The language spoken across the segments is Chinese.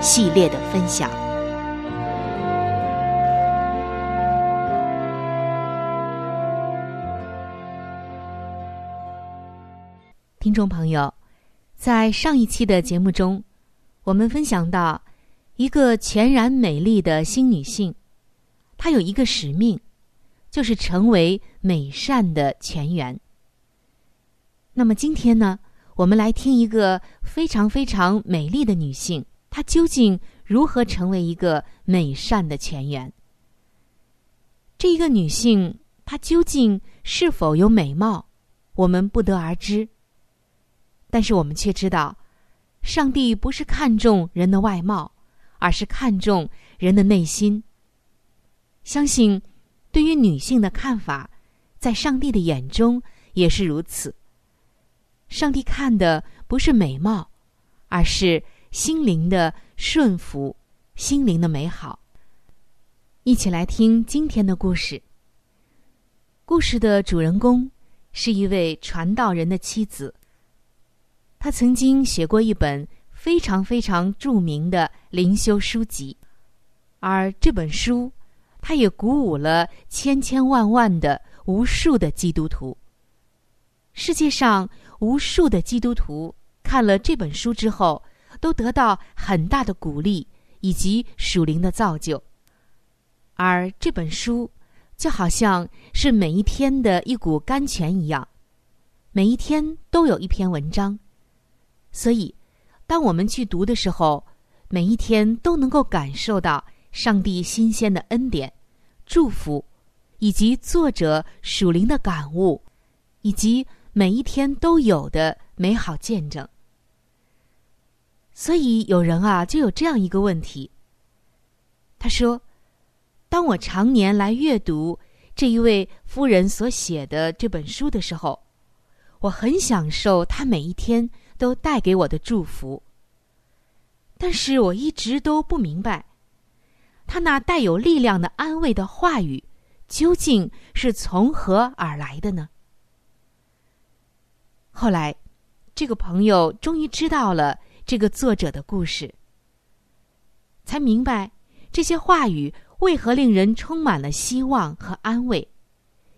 系列的分享，听众朋友，在上一期的节目中，我们分享到一个全然美丽的新女性，她有一个使命，就是成为美善的泉源。那么今天呢，我们来听一个非常非常美丽的女性。她究竟如何成为一个美善的泉源？这一个女性，她究竟是否有美貌，我们不得而知。但是我们却知道，上帝不是看重人的外貌，而是看重人的内心。相信，对于女性的看法，在上帝的眼中也是如此。上帝看的不是美貌，而是。心灵的顺服，心灵的美好。一起来听今天的故事。故事的主人公是一位传道人的妻子。他曾经写过一本非常非常著名的灵修书籍，而这本书，他也鼓舞了千千万万的无数的基督徒。世界上无数的基督徒看了这本书之后。都得到很大的鼓励以及属灵的造就，而这本书就好像是每一天的一股甘泉一样，每一天都有一篇文章，所以当我们去读的时候，每一天都能够感受到上帝新鲜的恩典、祝福，以及作者属灵的感悟，以及每一天都有的美好见证。所以有人啊，就有这样一个问题。他说：“当我常年来阅读这一位夫人所写的这本书的时候，我很享受他每一天都带给我的祝福。但是我一直都不明白，他那带有力量的安慰的话语究竟是从何而来的呢？后来，这个朋友终于知道了这个作者的故事，才明白这些话语为何令人充满了希望和安慰，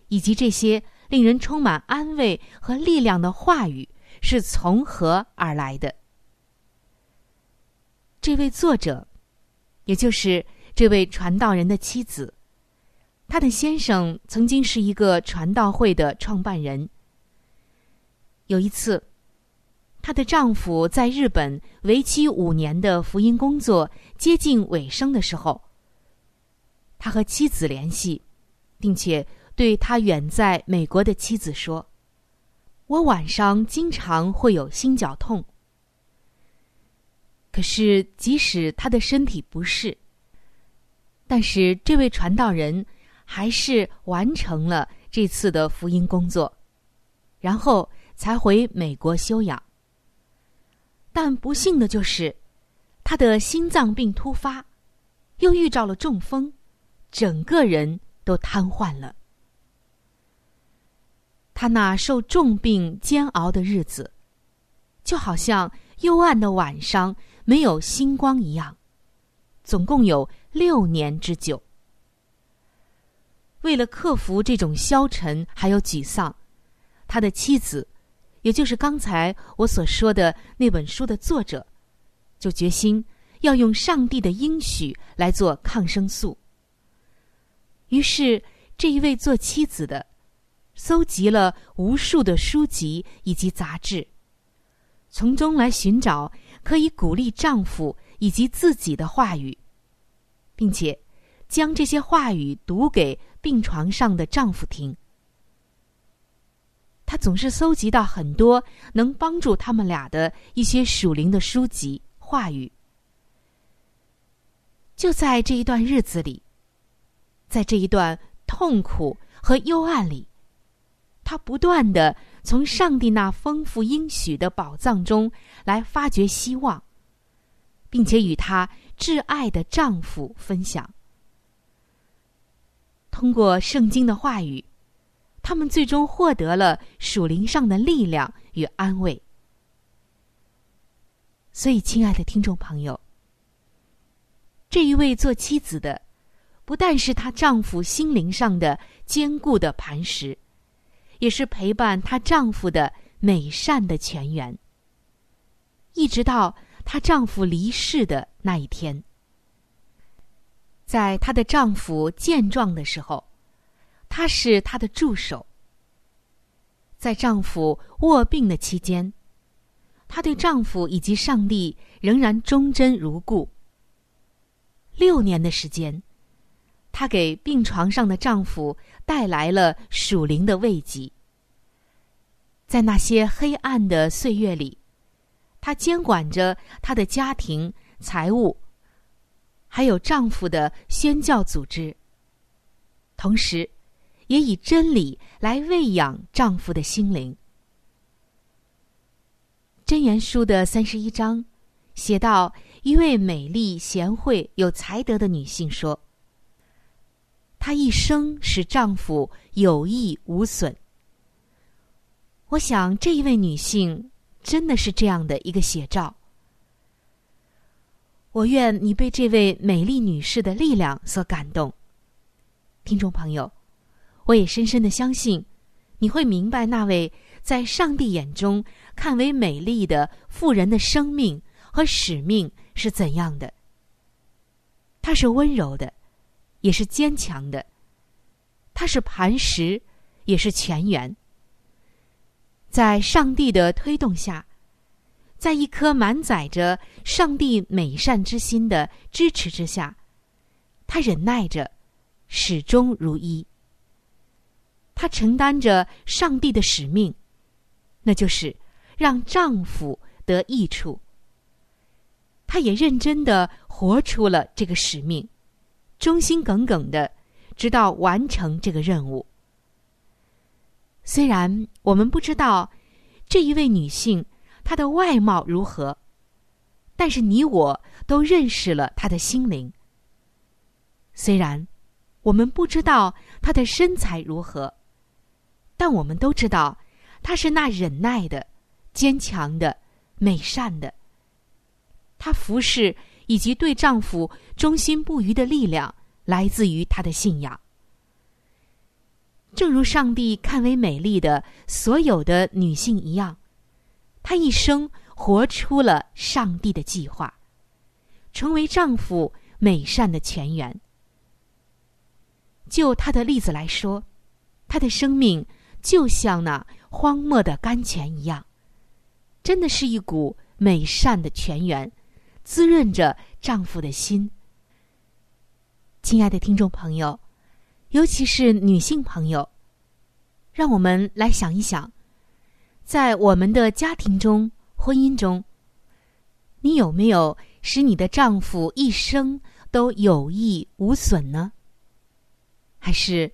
以及这些令人充满安慰和力量的话语是从何而来的。这位作者，也就是这位传道人的妻子，他的先生曾经是一个传道会的创办人。有一次，她的丈夫在日本为期五年的福音工作接近尾声的时候，他和妻子联系，并且对他远在美国的妻子说：“我晚上经常会有心绞痛。”可是，即使他的身体不适，但是这位传道人还是完成了这次的福音工作，然后。才回美国休养，但不幸的就是，他的心脏病突发，又遇着了中风，整个人都瘫痪了。他那受重病煎熬的日子，就好像幽暗的晚上没有星光一样，总共有六年之久。为了克服这种消沉还有沮丧，他的妻子。也就是刚才我所说的那本书的作者，就决心要用上帝的应许来做抗生素。于是，这一位做妻子的，搜集了无数的书籍以及杂志，从中来寻找可以鼓励丈夫以及自己的话语，并且将这些话语读给病床上的丈夫听。他总是搜集到很多能帮助他们俩的一些属灵的书籍话语。就在这一段日子里，在这一段痛苦和幽暗里，他不断的从上帝那丰富应许的宝藏中来发掘希望，并且与他挚爱的丈夫分享。通过圣经的话语。他们最终获得了属灵上的力量与安慰。所以，亲爱的听众朋友，这一位做妻子的，不但是她丈夫心灵上的坚固的磐石，也是陪伴她丈夫的美善的泉源。一直到她丈夫离世的那一天，在她的丈夫健壮的时候。她是她的助手。在丈夫卧病的期间，她对丈夫以及上帝仍然忠贞如故。六年的时间，她给病床上的丈夫带来了属灵的慰藉。在那些黑暗的岁月里，她监管着她的家庭、财务，还有丈夫的宣教组织，同时。也以真理来喂养丈夫的心灵。箴言书的三十一章写到，一位美丽、贤惠、有才德的女性说：“她一生使丈夫有益无损。”我想，这一位女性真的是这样的一个写照。我愿你被这位美丽女士的力量所感动，听众朋友。我也深深的相信，你会明白那位在上帝眼中看为美丽的妇人的生命和使命是怎样的。她是温柔的，也是坚强的；她是磐石，也是泉源。在上帝的推动下，在一颗满载着上帝美善之心的支持之下，她忍耐着，始终如一。她承担着上帝的使命，那就是让丈夫得益处。她也认真的活出了这个使命，忠心耿耿的，直到完成这个任务。虽然我们不知道这一位女性她的外貌如何，但是你我都认识了她的心灵。虽然我们不知道她的身材如何，但我们都知道他是那忍耐的、坚强的、美善的。她服侍以及对丈夫忠心不渝的力量，来自于她的信仰。正如上帝看为美丽的所有的女性一样，她一生活出了上帝的计划，成为丈夫美善的泉源。就她的例子来说，她的生命就像那荒漠的甘泉一样，真的是一股美善的泉源。滋润着丈夫的心。亲爱的听众朋友，尤其是女性朋友，让我们来想一想，在我们的家庭中、婚姻中，你有没有使你的丈夫一生都有益无损呢？还是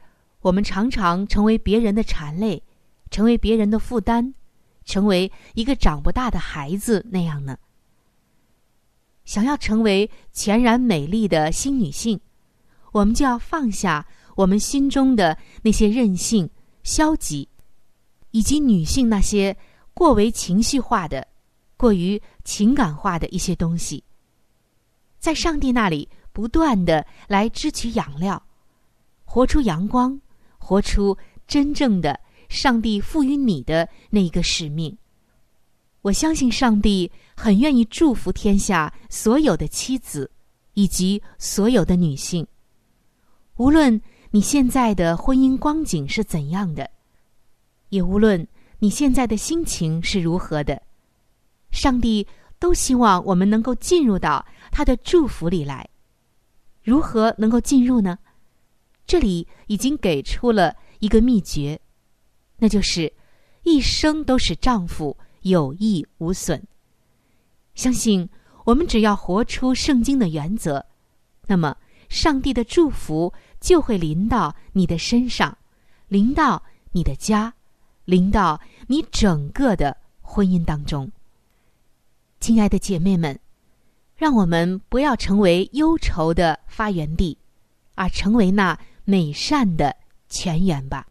我们常常成为别人的缠累，成为别人的负担，成为一个长不大的孩子那样呢？想要成为全然美丽的新女性，我们就要放下我们心中的那些任性、消极，以及女性那些过为情绪化的、过于情感化的一些东西，在上帝那里不断的来支取养料，活出阳光，活出真正的上帝赋予你的那一个使命。我相信上帝很愿意祝福天下所有的妻子，以及所有的女性。无论你现在的婚姻光景是怎样的，也无论你现在的心情是如何的，上帝都希望我们能够进入到他的祝福里来。如何能够进入呢？这里已经给出了一个秘诀，那就是一生都是丈夫。有益无损。相信我们只要活出圣经的原则，那么上帝的祝福就会临到你的身上，临到你的家，临到你整个的婚姻当中。亲爱的姐妹们，让我们不要成为忧愁的发源地，而成为那美善的泉源吧。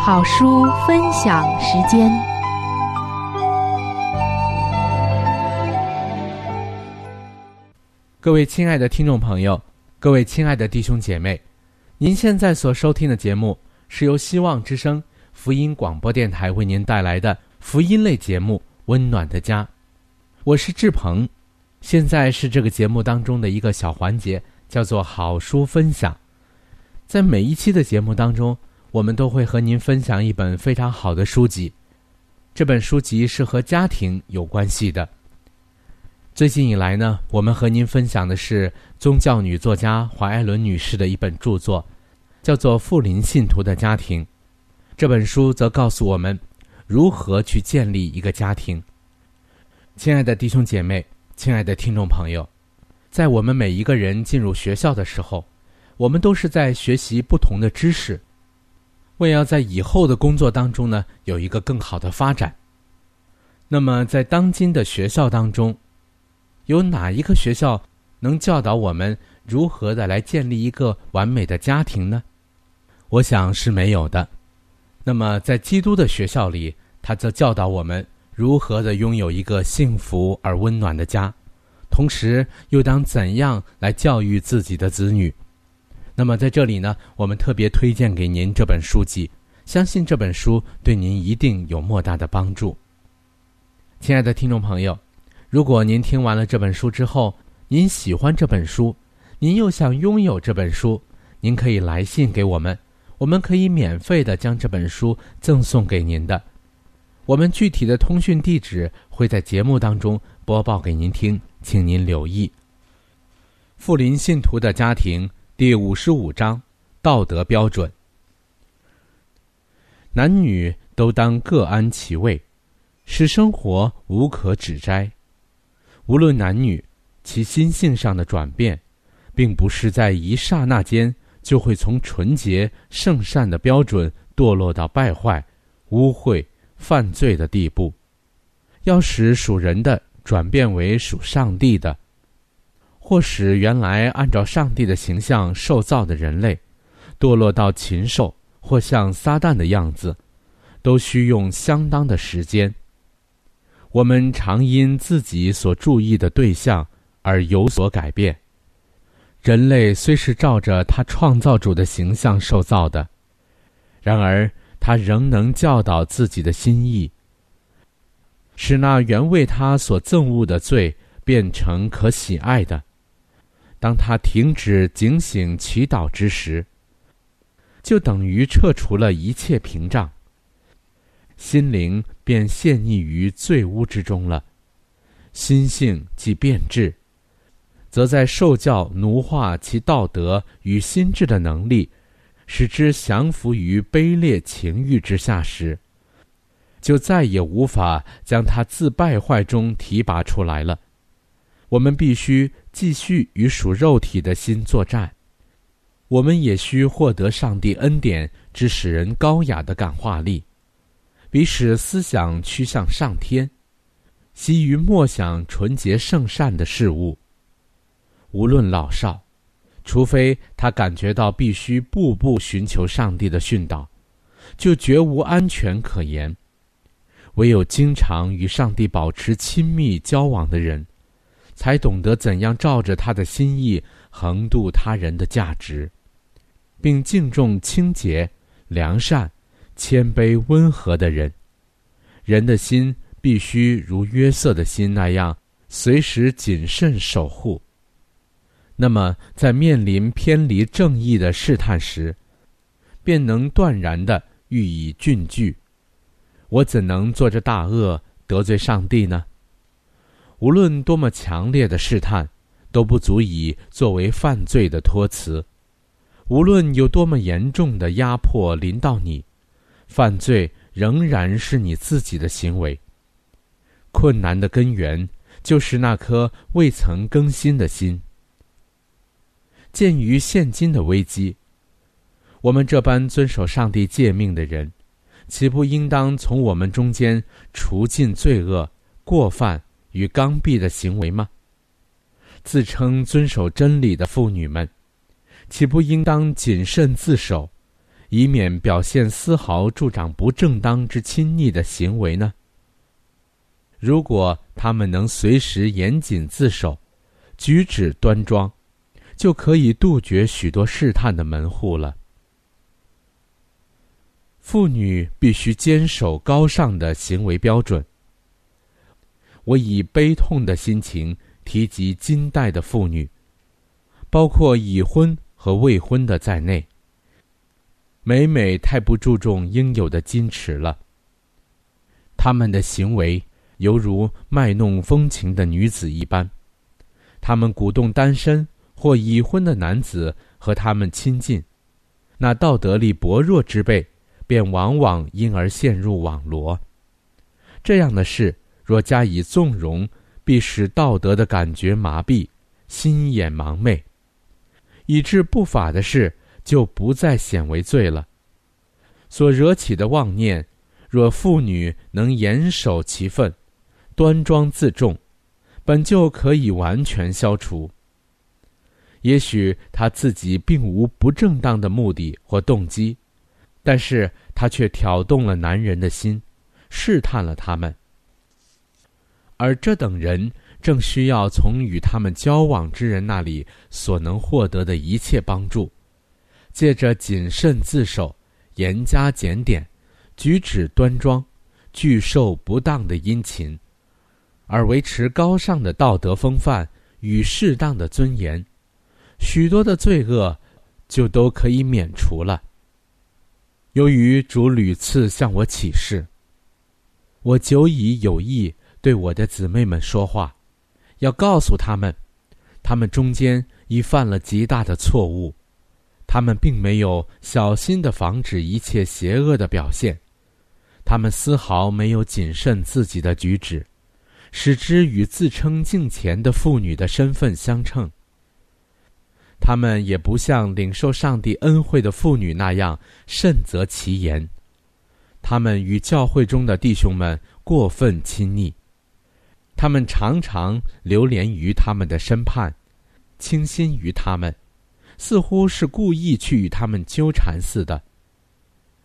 好书分享时间。各位亲爱的听众朋友，各位亲爱的弟兄姐妹，您现在所收听的节目是由希望之声福音广播电台为您带来的福音类节目《温暖的家》，我是志鹏。现在是这个节目当中的一个小环节，叫做好书分享。在每一期的节目当中。我们都会和您分享一本非常好的书籍，这本书籍是和家庭有关系的。最近以来呢，我们和您分享的是宗教女作家华艾伦女士的一本著作，叫做《富林信徒的家庭》。这本书则告诉我们如何去建立一个家庭。亲爱的弟兄姐妹，亲爱的听众朋友，在我们每一个人进入学校的时候，我们都是在学习不同的知识。为要在以后的工作当中呢有一个更好的发展，那么在当今的学校当中，有哪一个学校能教导我们如何的来建立一个完美的家庭呢？我想是没有的。那么在基督的学校里，他则教导我们如何的拥有一个幸福而温暖的家，同时又当怎样来教育自己的子女。那么在这里呢，我们特别推荐给您这本书籍，相信这本书对您一定有莫大的帮助。亲爱的听众朋友，如果您听完了这本书之后，您喜欢这本书，您又想拥有这本书，您可以来信给我们，我们可以免费的将这本书赠送给您的。我们具体的通讯地址会在节目当中播报给您听，请您留意。富林信徒的家庭。第五十五章，道德标准。男女都当各安其位，使生活无可指摘。无论男女，其心性上的转变，并不是在一刹那间就会从纯洁圣善的标准堕落到败坏、污秽、犯罪的地步。要使属人的转变为属上帝的，或使原来按照上帝的形象受造的人类，堕落到禽兽或像撒旦的样子，都需用相当的时间。我们常因自己所注意的对象而有所改变。人类虽是照着他创造主的形象受造的，然而他仍能教导自己的心意，使那原为他所憎恶的罪变成可喜爱的。当他停止警醒祈祷之时，就等于撤除了一切屏障。心灵便陷溺于罪污之中了，心性即变质，则在受教奴化其道德与心智的能力，使之降服于卑劣情欲之下时，就再也无法将他自败坏中提拔出来了。我们必须继续与属肉体的心作战，我们也需获得上帝恩典之使人高雅的感化力。彼使思想趋向上天，习于默想纯洁圣善的事物。无论老少，除非他感觉到必须步步寻求上帝的训导，就绝无安全可言。唯有经常与上帝保持亲密交往的人，才懂得怎样照着他的心意横渡他人的价值，并敬重清洁、良善。谦卑温和的人，人的心必须如约瑟的心那样，随时谨慎守护。那么，在面临偏离正义的试探时，便能断然的予以峻拒。我怎能做这大恶得罪上帝呢？无论多么强烈的试探，都不足以作为犯罪的托词。无论有多么严重的压迫临到你。犯罪仍然是你自己的行为。困难的根源就是那颗未曾更新的心。鉴于现今的危机，我们这般遵守上帝诫命的人，岂不应当从我们中间除尽罪恶、过犯与刚愎的行为吗？自称遵守真理的妇女们，岂不应当谨慎自守？以免表现丝毫助长不正当之亲昵的行为呢？如果他们能随时严谨自守，举止端庄，就可以杜绝许多试探的门户了。妇女必须坚守高尚的行为标准。我以悲痛的心情提及金代的妇女，包括已婚和未婚的在内。每每太不注重应有的矜持了。他们的行为犹如卖弄风情的女子一般，他们鼓动单身或已婚的男子和他们亲近，那道德力薄弱之辈便往往因而陷入网罗。这样的事若加以纵容，必使道德的感觉麻痹，心眼盲昧，以致不法的事。就不再显为罪了。所惹起的妄念，若妇女能严守其分，端庄自重，本就可以完全消除。也许他自己并无不正当的目的或动机，但是他却挑动了男人的心，试探了他们。而这等人正需要从与他们交往之人那里所能获得的一切帮助。借着谨慎自守、严加检点、举止端庄、拒受不当的殷勤，而维持高尚的道德风范与适当的尊严，许多的罪恶就都可以免除了。由于主屡次向我启示，我久已有意对我的姊妹们说话，要告诉他们，他们中间已犯了极大的错误。他们并没有小心的防止一切邪恶的表现，他们丝毫没有谨慎自己的举止，使之与自称敬虔的妇女的身份相称。他们也不像领受上帝恩惠的妇女那样慎择其言，他们与教会中的弟兄们过分亲昵，他们常常流连于他们的身畔，倾心于他们，似乎是故意去与他们纠缠似的。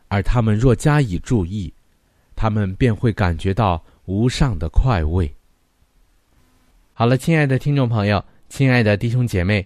而他们若加以注意，他们便会感觉到无上的快慰。好了，亲爱的听众朋友，亲爱的弟兄姐妹，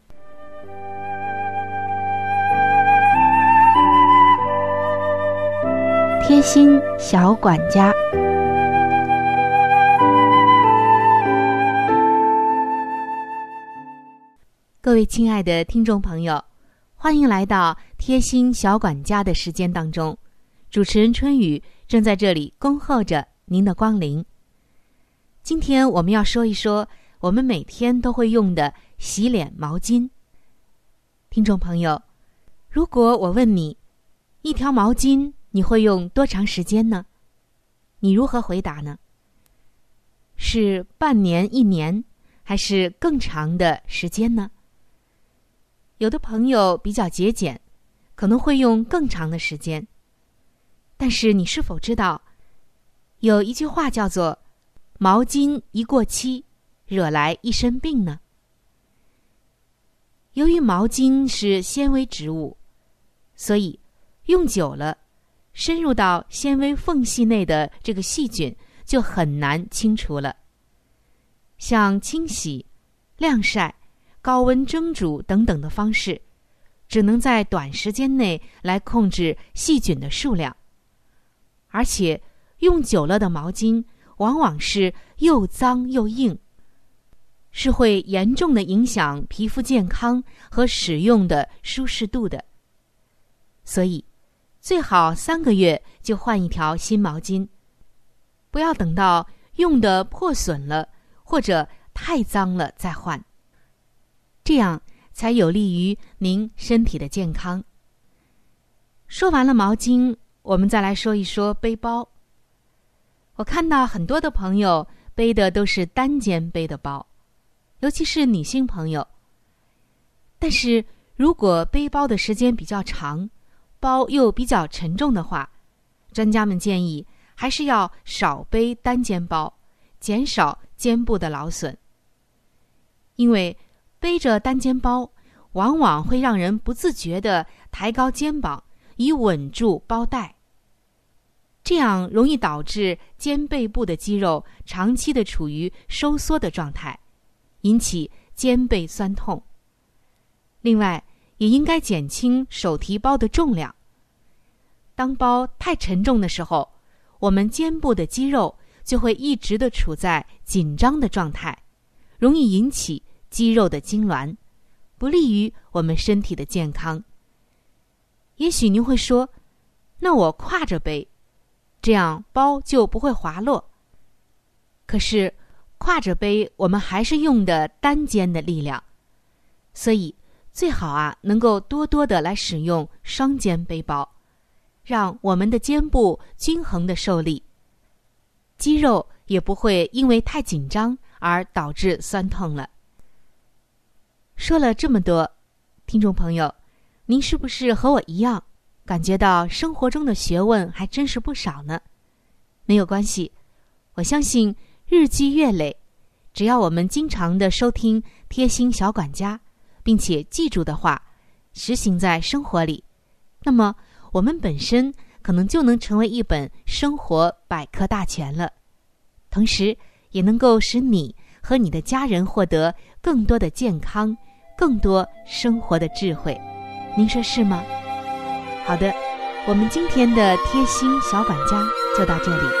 贴心小管家，各位亲爱的听众朋友。欢迎来到贴心小管家的时间当中，主持人春雨正在这里恭候着您的光临。今天我们要说一说我们每天都会用的洗脸毛巾。听众朋友，如果我问你，一条毛巾你会用多长时间呢？你如何回答呢？是半年、一年，还是更长的时间呢？有的朋友比较节俭，可能会用更长的时间。但是你是否知道，有一句话叫做“毛巾一过期，惹来一身病”呢？由于毛巾是纤维织物，所以用久了，深入到纤维缝隙内的这个细菌就很难清除了。像清洗、晾晒。高温蒸煮等等的方式，只能在短时间内来控制细菌的数量，而且用久了的毛巾往往是又脏又硬，是会严重的影响皮肤健康和使用的舒适度的。所以，最好三个月就换一条新毛巾，不要等到用的破损了或者太脏了再换。这样才有利于您身体的健康。说完了毛巾，我们再来说一说背包。我看到很多的朋友背的都是单肩背的包，尤其是女性朋友。但是如果背包的时间比较长，包又比较沉重的话，专家们建议还是要少背单肩包，减少肩部的劳损，因为。背着单肩包，往往会让人不自觉的抬高肩膀，以稳住包带。这样容易导致肩背部的肌肉长期的处于收缩的状态，引起肩背酸痛。另外，也应该减轻手提包的重量。当包太沉重的时候，我们肩部的肌肉就会一直的处在紧张的状态，容易引起。肌肉的痉挛，不利于我们身体的健康。也许您会说：“那我挎着背，这样包就不会滑落。”可是，挎着背，我们还是用的单肩的力量，所以最好啊，能够多多的来使用双肩背包，让我们的肩部均衡的受力，肌肉也不会因为太紧张而导致酸痛了。说了这么多，听众朋友，您是不是和我一样，感觉到生活中的学问还真是不少呢？没有关系，我相信日积月累，只要我们经常的收听贴心小管家，并且记住的话，实行在生活里，那么我们本身可能就能成为一本生活百科大全了，同时也能够使你和你的家人获得更多的健康。更多生活的智慧，您说是吗？好的，我们今天的贴心小管家就到这里。